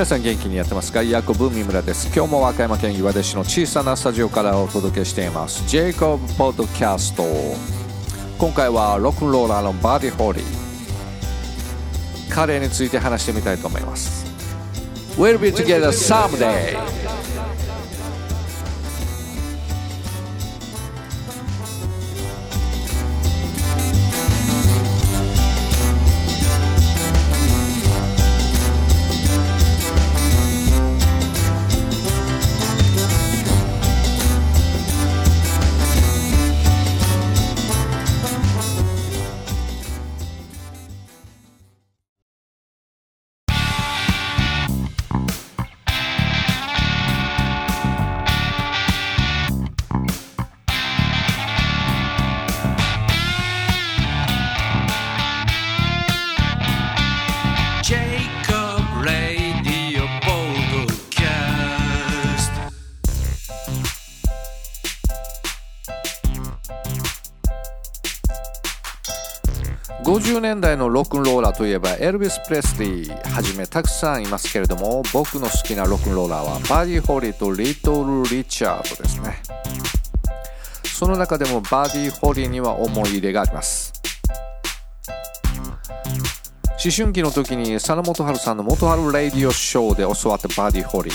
皆さん元気にやってますか？ジェイコブ三村です。今日も和歌山県岩出市の小さなスタジオからお届けしています。ジェイコブポッドキャスト。今回はロックンローラーのバーディホーリー。彼について話してみたいと思います。We'll be together someday. 50年代のロックンローラーといえばエルビス・プレスリーはじめたくさんいますけれども僕の好きなロックンローラーはバディ・ホリーとリトル・リチャードですね。その中でもバディ・ホリーには思い入れがあります。思春期の時に佐野元春さんの元春レイディオショーで教わったバディ・ホリー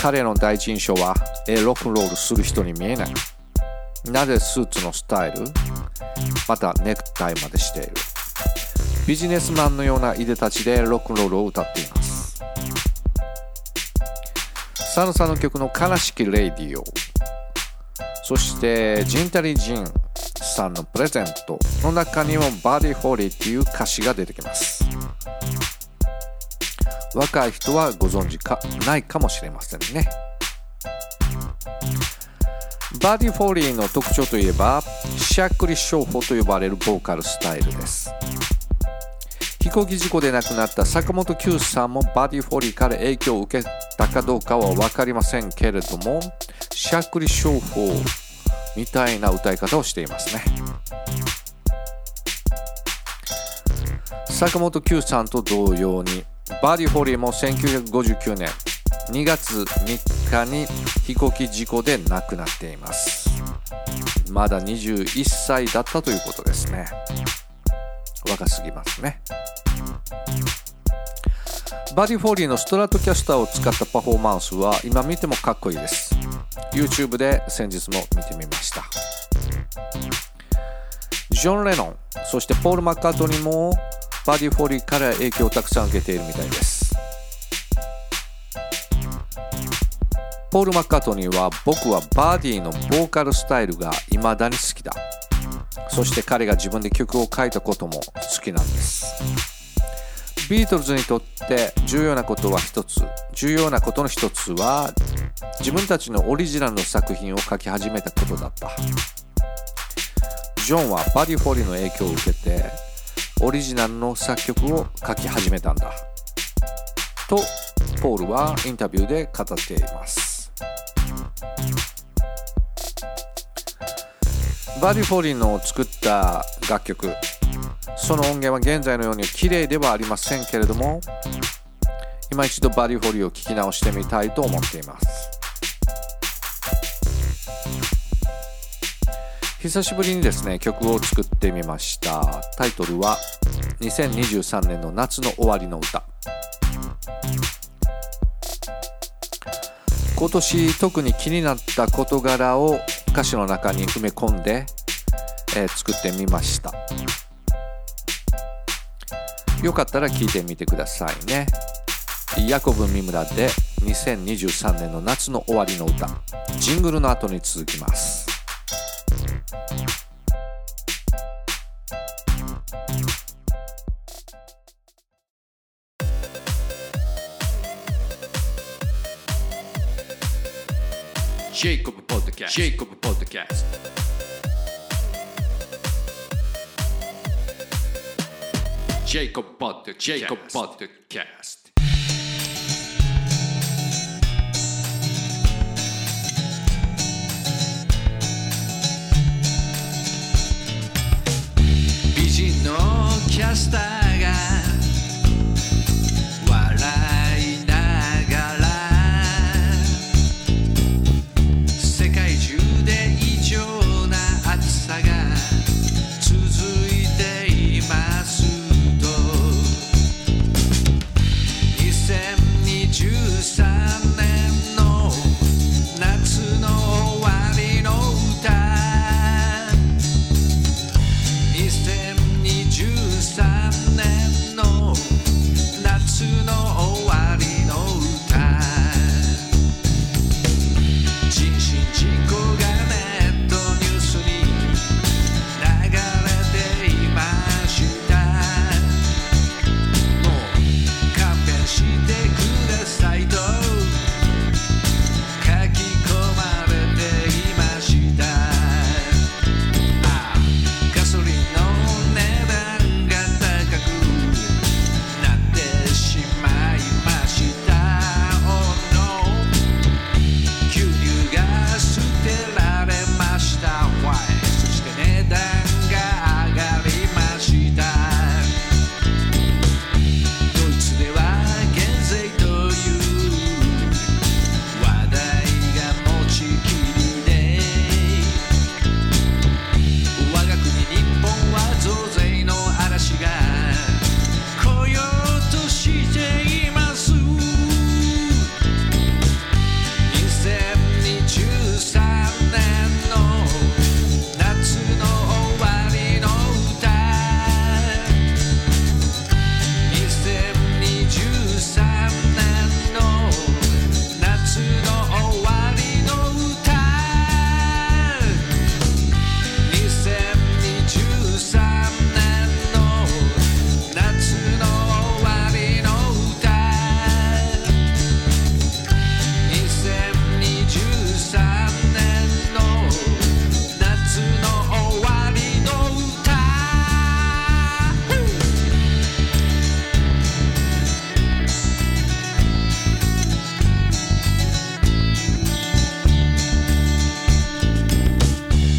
彼の第一印象はえロックンロールする人に見えない。なぜスーツのスタイル？またネクタイまでしている。ビジネスマンのようないでたちでロックンロールを歌っています。佐野さんの曲の「悲しきレイディオ」そしてジッタリン・ジンさんのプレゼントの中にもバディホーリーっていう歌詞が出てきます。若い人はご存知かないかもしれませんね。バディ・フォーリーの特徴といえばしゃっくり唱法と呼ばれるボーカルスタイルです。飛行機事故で亡くなった坂本九さんもバディ・フォーリーから影響を受けたかどうかは分かりませんけれどもしゃっくり唱法みたいな歌い方をしていますね。坂本九さんと同様にバディ・フォーリーも1959年2月3日に飛行機事故で亡くなっています。まだ21歳だったということですね。若すぎますね。バディ・フォーリーのストラトキャスターを使ったパフォーマンスは今見てもかっこいいです。YouTube で先日も見てみました。ジョン・レノンそしてポール・マッカートニーもバディ・フォーリーから影響をたくさん受けているみたいです。ポール・マッカートニーは僕はバーディーのボーカルスタイルが未だに好きだ。そして彼が自分で曲を書いたことも好きなんです。ビートルズにとって重要なことは一つ。重要なことの一つは自分たちのオリジナルの作品を書き始めたことだった。ジョンはバディ・フォーリーの影響を受けてオリジナルの作曲を書き始めたんだ。とポールはインタビューで語っています。バディ・フォーリーの作った楽曲。その音源は現在のように綺麗ではありませんけれども今一度バディ・フォーリーを聞き直してみたいと思っています。久しぶりにですね曲を作ってみました。タイトルは2023年の夏の終わりの歌。今年特に気になった事柄を歌詞の中に埋め込んで、えー作ってみました。よかったら聞いてみてくださいね。ヤコブミムラで2023年の夏の終わりの歌。ジングルの後に続きます。ジェイコブ・ポッドキャストジェイコブ・ポッドキャストジェイコブ・ポッドジェイコブ・ポッドキャスト美人のキャスター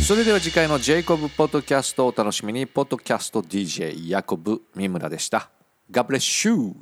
それでは次回のジェイコブポッドキャストをお楽しみに。ポッドキャスト DJ ヤコブ三村でした。God bless you.